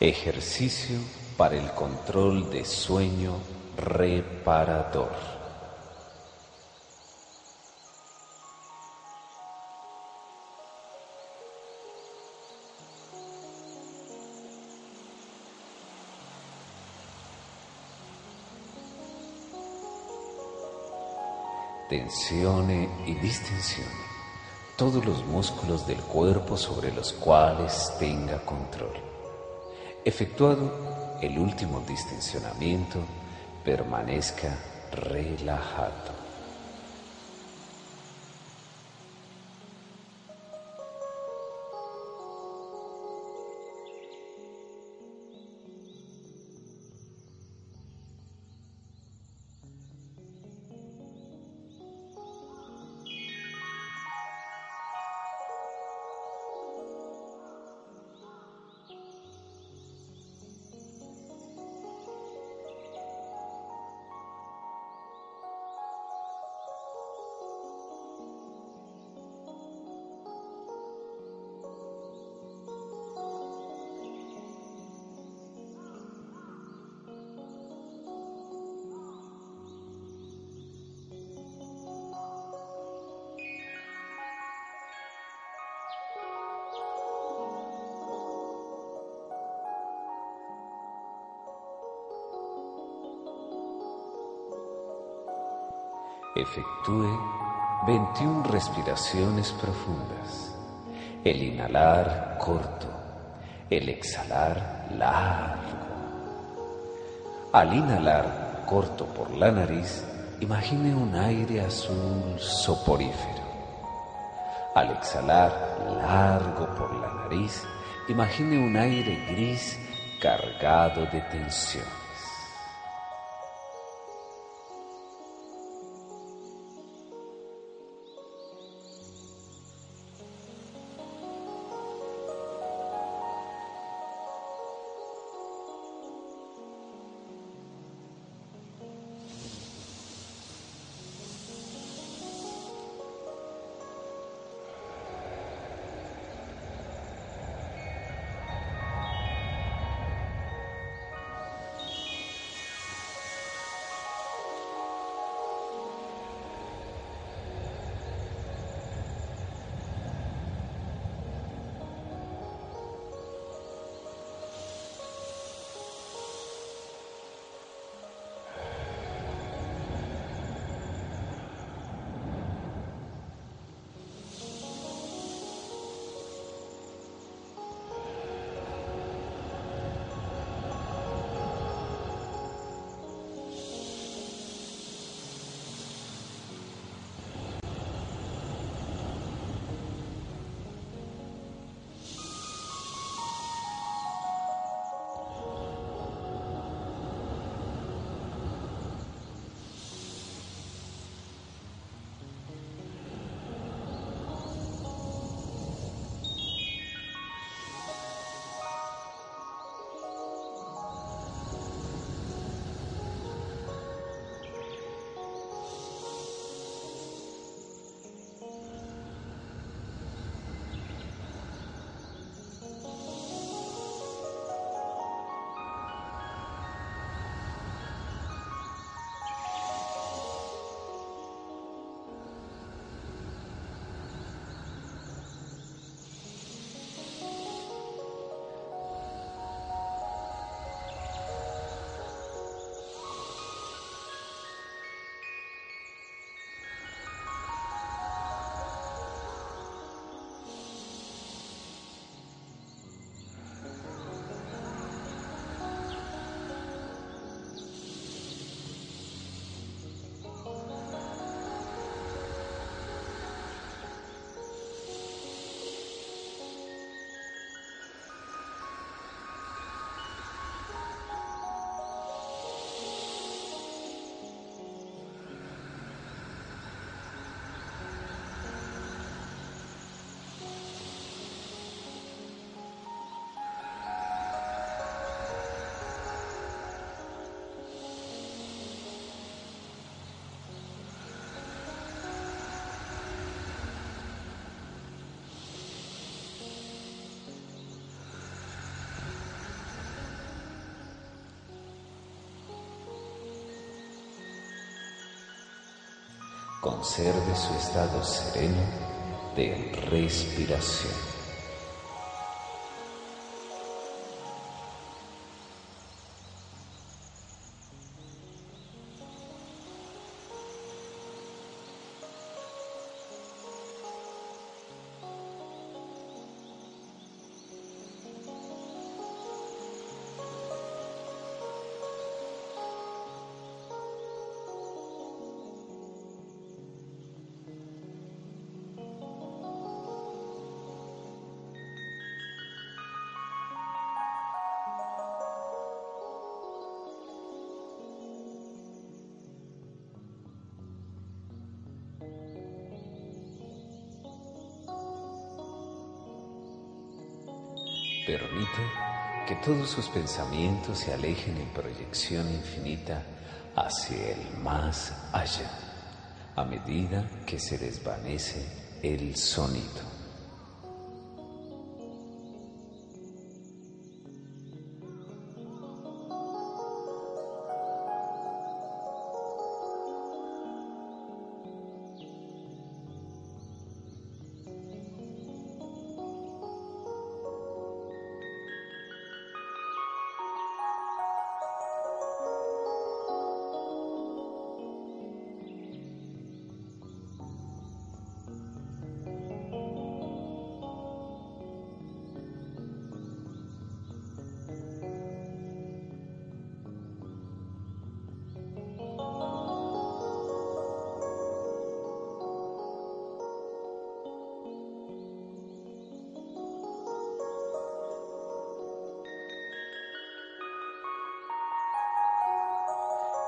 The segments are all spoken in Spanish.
Ejercicio para el control de sueño reparador. Tensione y distensione todos los músculos del cuerpo sobre los cuales tenga control. Efectuado el último distensionamiento, permanezca relajado. Efectúe 21 respiraciones profundas. El inhalar corto, el exhalar largo. Al inhalar corto por la nariz, imagine un aire azul soporífero. Al exhalar largo por la nariz, imagine un aire gris cargado de tensión. Conserve su estado sereno de respiración. Permite que todos sus pensamientos se alejen en proyección infinita hacia el más allá, a medida que se desvanece el sonido.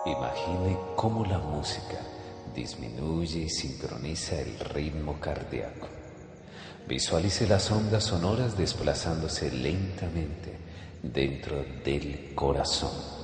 Imagine cómo la música disminuye y sincroniza el ritmo cardíaco. Visualice las ondas sonoras desplazándose lentamente dentro del corazón.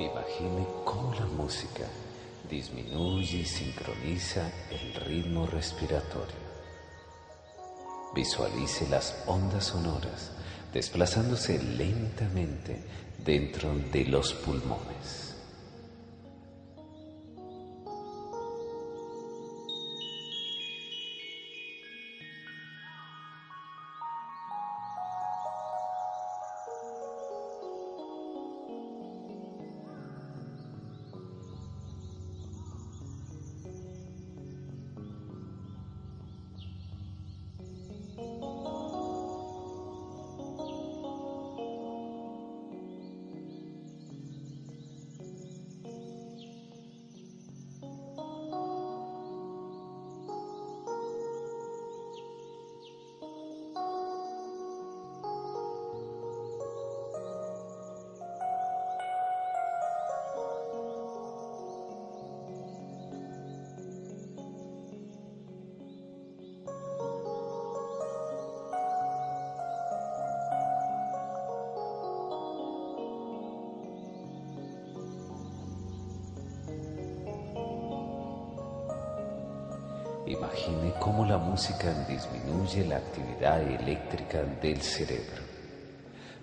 Imagine cómo la música disminuye y sincroniza el ritmo respiratorio. Visualice las ondas sonoras desplazándose lentamente dentro de los pulmones. Imagine cómo la música disminuye la actividad eléctrica del cerebro.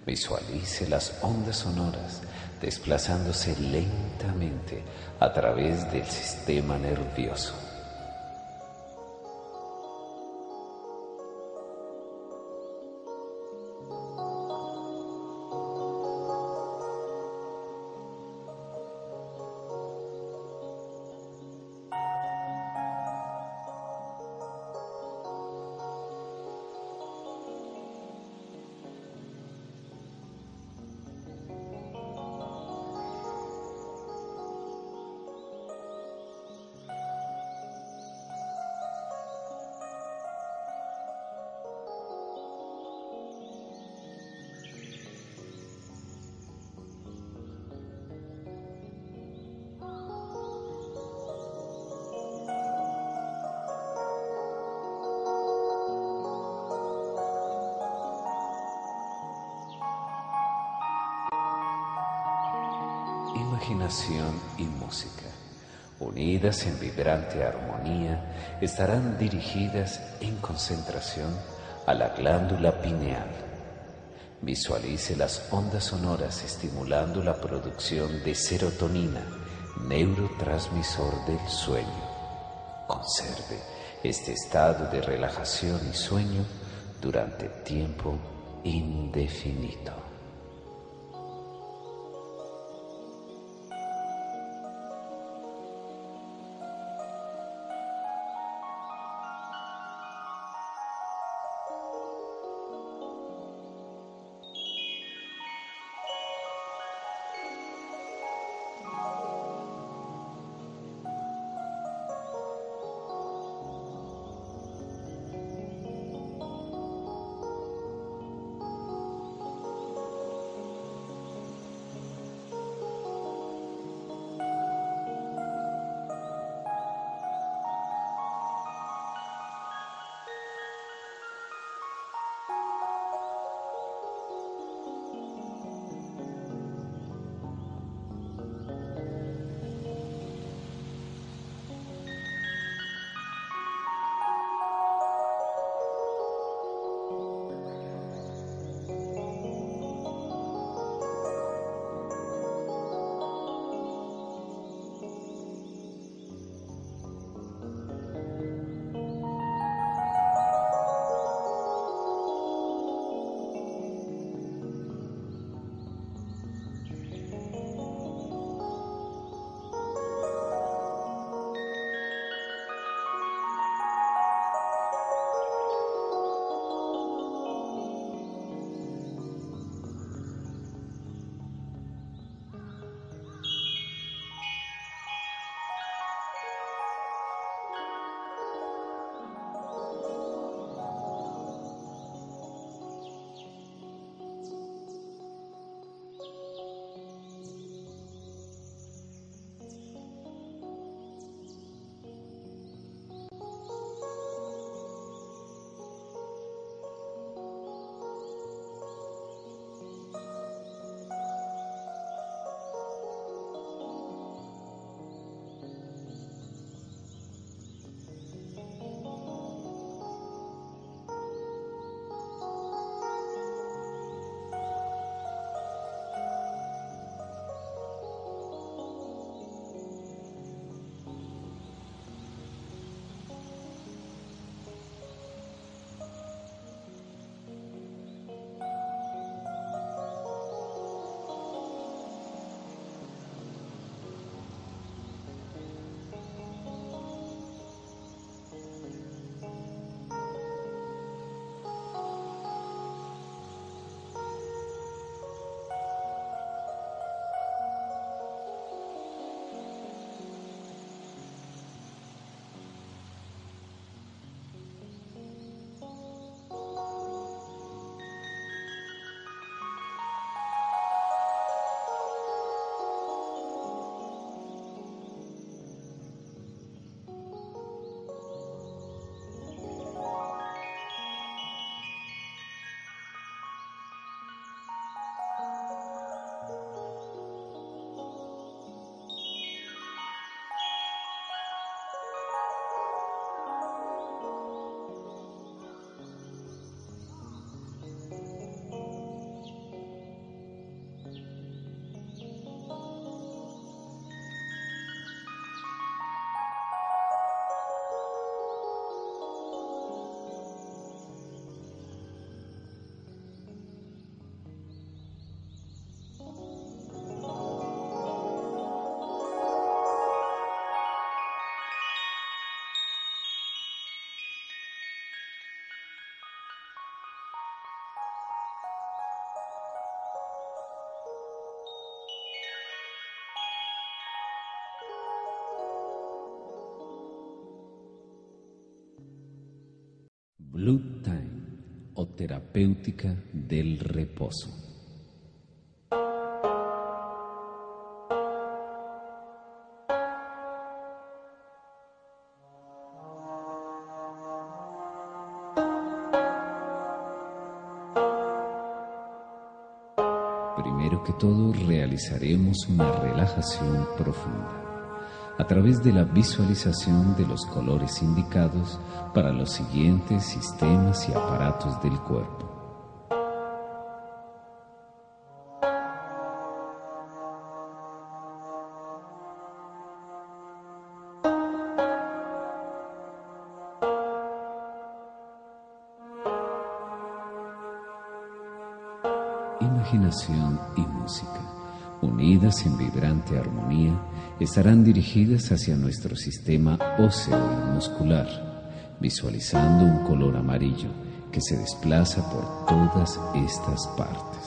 Visualice las ondas sonoras desplazándose lentamente a través del sistema nervioso. Y música, unidas en vibrante armonía, estarán dirigidas en concentración a la glándula pineal. Visualice las ondas sonoras estimulando la producción de serotonina, neurotransmisor del sueño. Conserve este estado de relajación y sueño durante tiempo indefinido. Blue Time o terapéutica del reposo. Primero que todo realizaremos una relajación profunda a través de la visualización de los colores indicados para los siguientes sistemas y aparatos del cuerpo. Imaginación y música, unidas en vibrante armonía, estarán dirigidas hacia nuestro sistema óseo y muscular, visualizando un color amarillo que se desplaza por todas estas partes.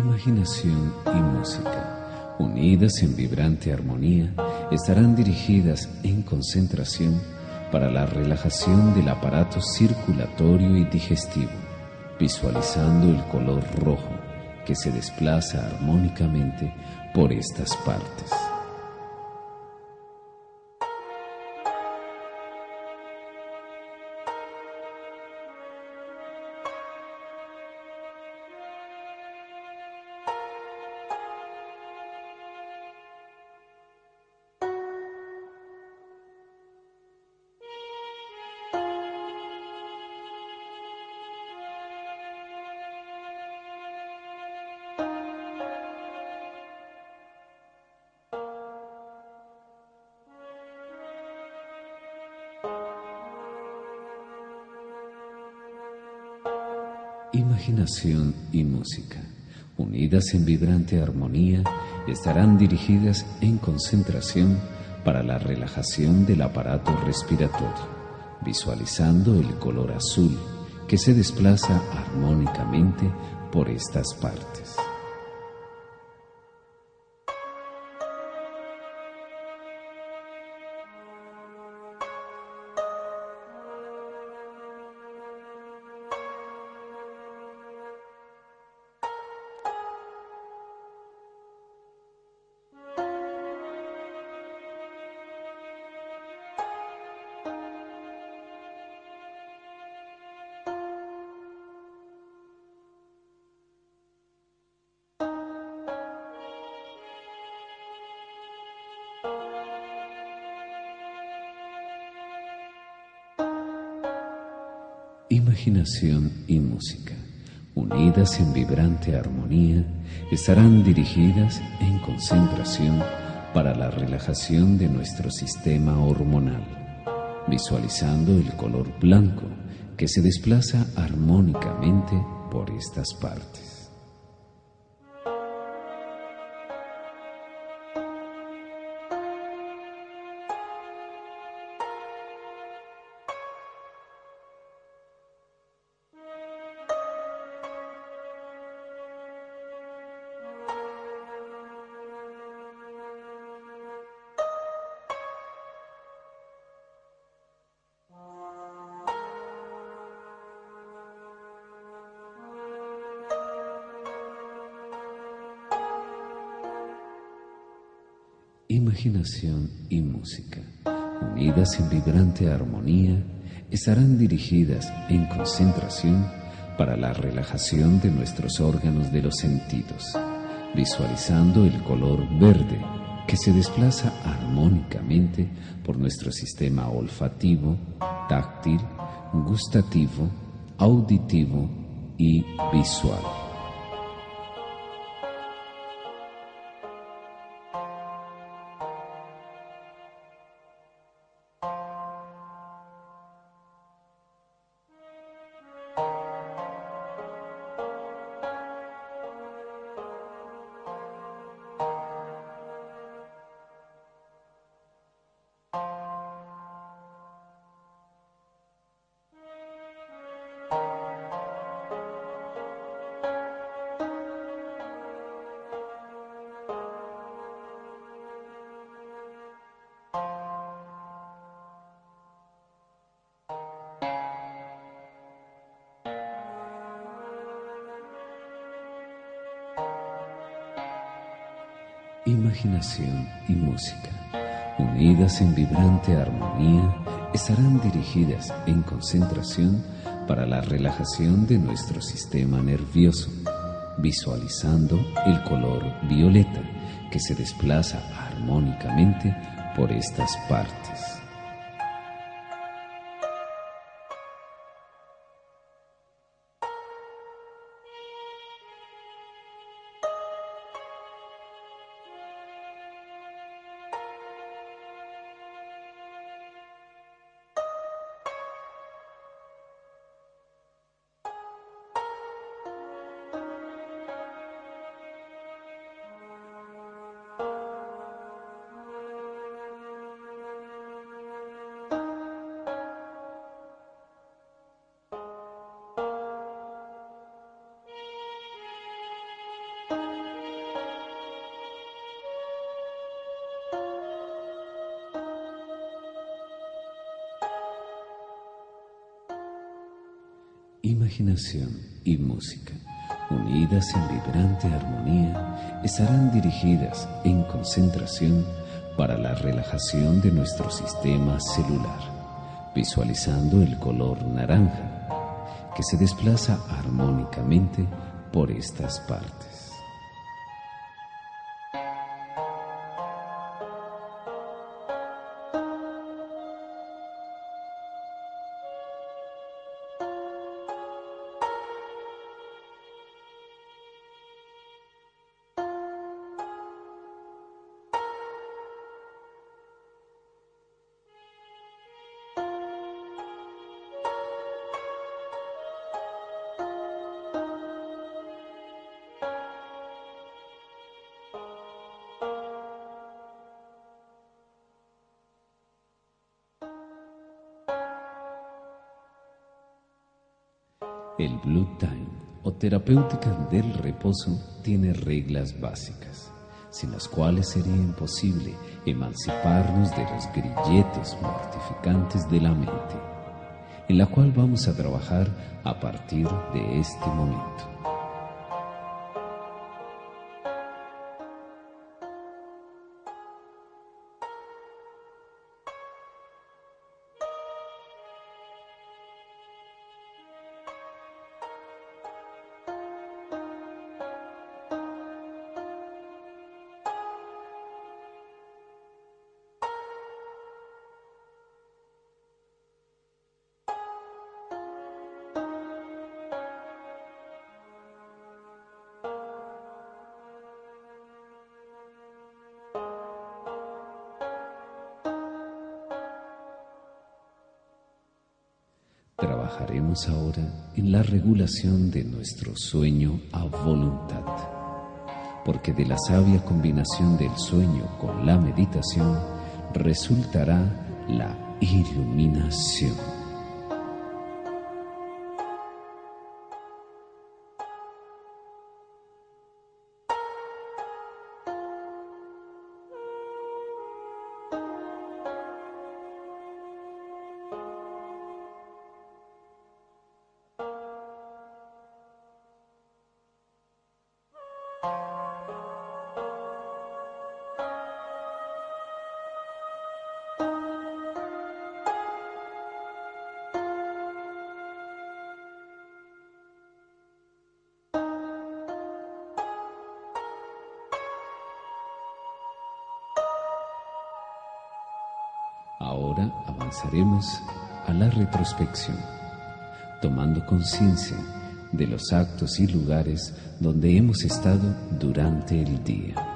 Imaginación y música, unidas en vibrante armonía, estarán dirigidas en concentración para la relajación del aparato circulatorio y digestivo, visualizando el color rojo que se desplaza armónicamente por estas partes. Imaginación y música, unidas en vibrante armonía, estarán dirigidas en concentración para la relajación del aparato respiratorio, visualizando el color azul que se desplaza armónicamente por estas partes. Y música, unidas en vibrante armonía, estarán dirigidas en concentración para la relajación de nuestro sistema hormonal, visualizando el color blanco que se desplaza armónicamente por estas partes. Y música, unidas en vibrante armonía, estarán dirigidas en concentración para la relajación de nuestros órganos de los sentidos, visualizando el color verde que se desplaza armónicamente por nuestro sistema olfativo, táctil, gustativo, auditivo y visual. Y música, unidas en vibrante armonía, estarán dirigidas en concentración para la relajación de nuestro sistema nervioso, visualizando el color violeta que se desplaza armónicamente por estas partes. Y música, unidas en vibrante armonía, estarán dirigidas en concentración para la relajación de nuestro sistema celular, visualizando el color naranja que se desplaza armónicamente por estas partes. Terapéutica del reposo tiene reglas básicas, sin las cuales sería imposible emanciparnos de los grilletes mortificantes de la mente, en la cual vamos a trabajar a partir de este momento. Trabajaremos ahora en la regulación de nuestro sueño a voluntad, porque de la sabia combinación del sueño con la meditación resultará la iluminación. Avanzaremos a la retrospección, tomando conciencia de los actos y lugares donde hemos estado durante el día.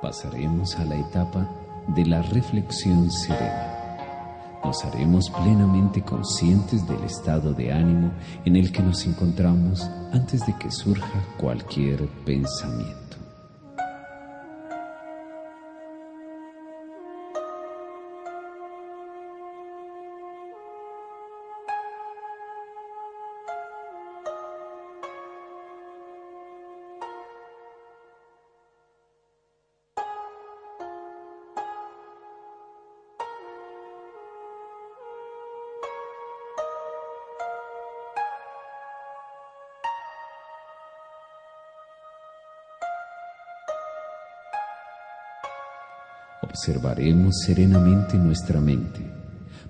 Pasaremos a la etapa de la reflexión serena, nos haremos plenamente conscientes del estado de ánimo en el que nos encontramos antes de que surja cualquier pensamiento. Observaremos serenamente nuestra mente.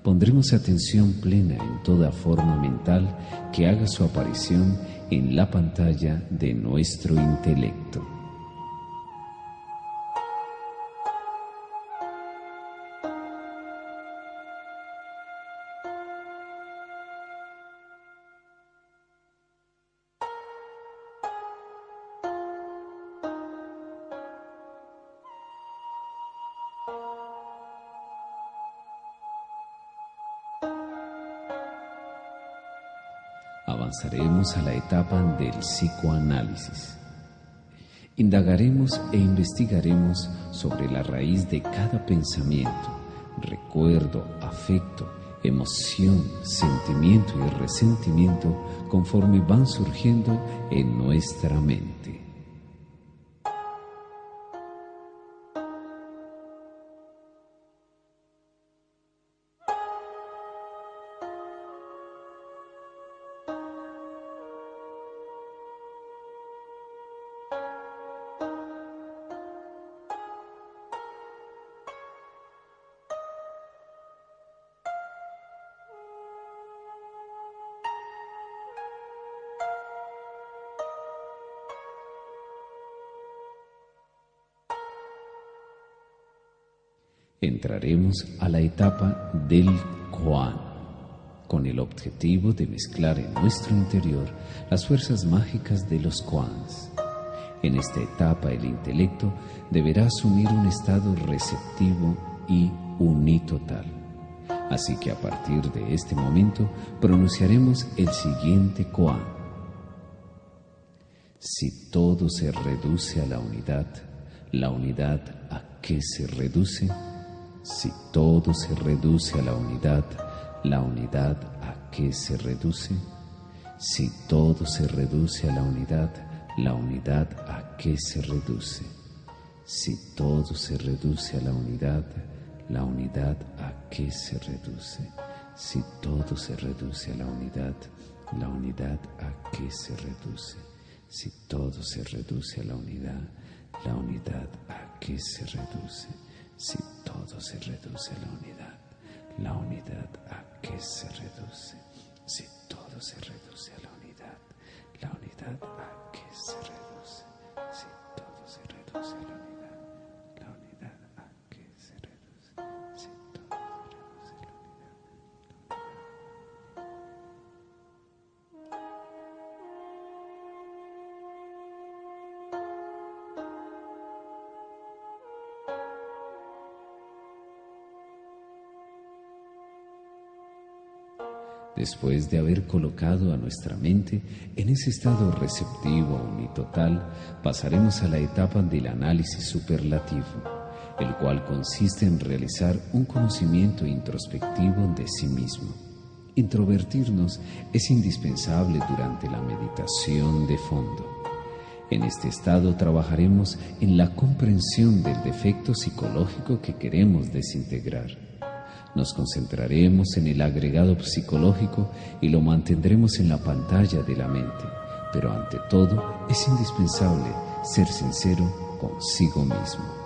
Pondremos atención plena en toda forma mental que haga su aparición en la pantalla de nuestro intelecto. Avanzaremos a la etapa del psicoanálisis. Indagaremos e investigaremos sobre la raíz de cada pensamiento, recuerdo, afecto, emoción, sentimiento y resentimiento conforme van surgiendo en nuestra mente. Entraremos a la etapa del Koan, con el objetivo de mezclar en nuestro interior las fuerzas mágicas de los Koans. En esta etapa el intelecto deberá asumir un estado receptivo y unitotal. Así que a partir de este momento pronunciaremos el siguiente Koan. Si todo se reduce a la unidad, ¿la unidad a qué se reduce? Si todo se reduce a la unidad, ¿la unidad a qué se reduce? Si todo se reduce a la unidad, ¿la unidad a qué se reduce? Si todo se reduce a la unidad, ¿la unidad a qué se reduce? Si todo se reduce a la unidad, ¿la unidad a qué se reduce? Si todo se reduce a la unidad, ¿la unidad a qué se reduce? Después de haber colocado a nuestra mente en ese estado receptivo unitotal, pasaremos a la etapa del análisis superlativo, el cual consiste en realizar un conocimiento introspectivo de sí mismo. Introvertirnos es indispensable durante la meditación de fondo. En este estado trabajaremos en la comprensión del defecto psicológico que queremos desintegrar nos concentraremos en el agregado psicológico y lo mantendremos en la pantalla de la mente, pero ante todo es indispensable ser sincero consigo mismo.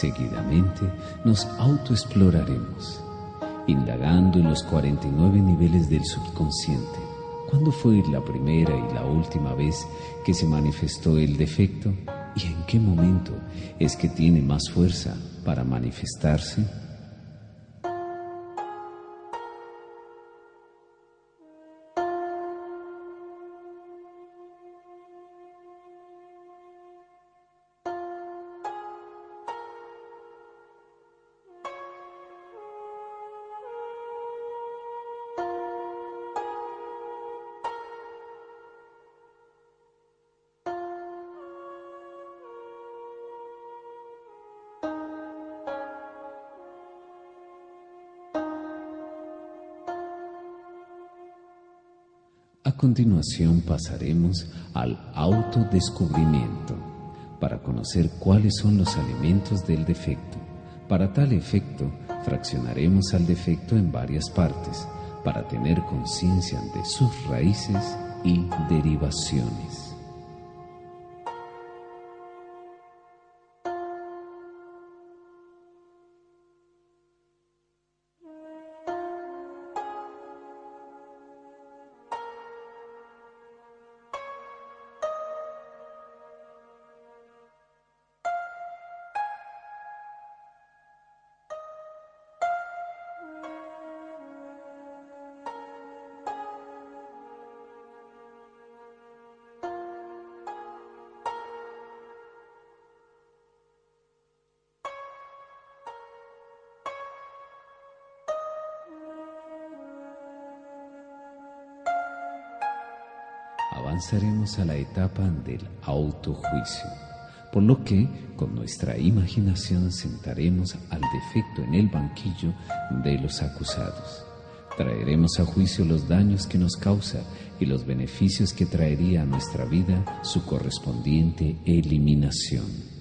Seguidamente nos autoexploraremos, indagando en los 49 niveles del subconsciente. ¿Cuándo fue la primera y la última vez que se manifestó el defecto? ¿Y en qué momento es que tiene más fuerza para manifestarse? Continuación pasaremos al autodescubrimiento para conocer cuáles son los alimentos del defecto. Para tal efecto, fraccionaremos al defecto en varias partes para tener conciencia de sus raíces y derivaciones. Avanzaremos a la etapa del autojuicio, por lo que con nuestra imaginación sentaremos al defecto en el banquillo de los acusados. Traeremos a juicio los daños que nos causa y los beneficios que traería a nuestra vida su correspondiente eliminación.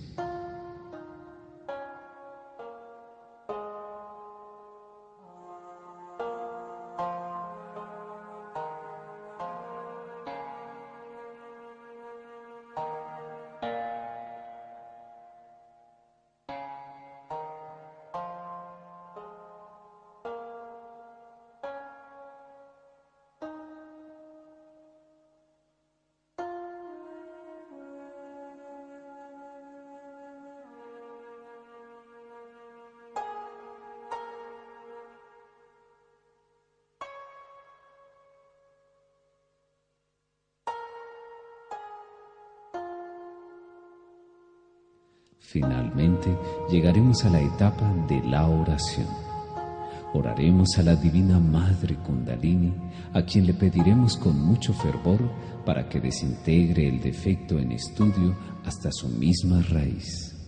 Finalmente llegaremos a la etapa de la oración. Oraremos a la Divina Madre Kundalini, a quien le pediremos con mucho fervor para que desintegre el defecto en estudio hasta su misma raíz.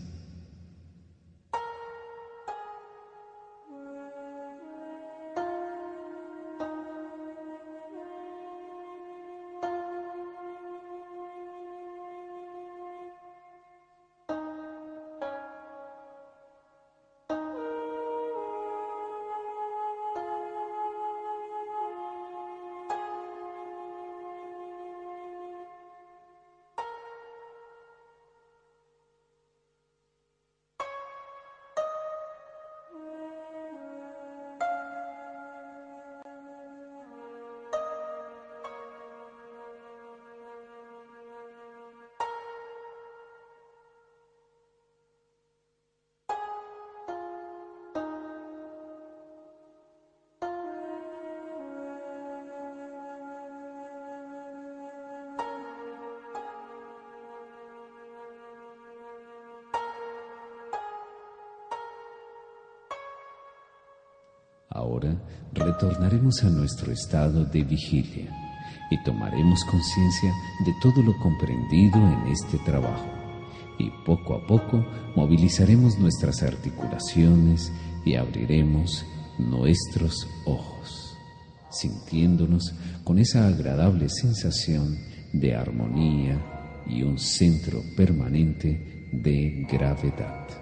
Ahora retornaremos a nuestro estado de vigilia y tomaremos conciencia de todo lo comprendido en este trabajo. Y poco a poco movilizaremos nuestras articulaciones y abriremos nuestros ojos, sintiéndonos con esa agradable sensación de armonía y un centro permanente de gravedad.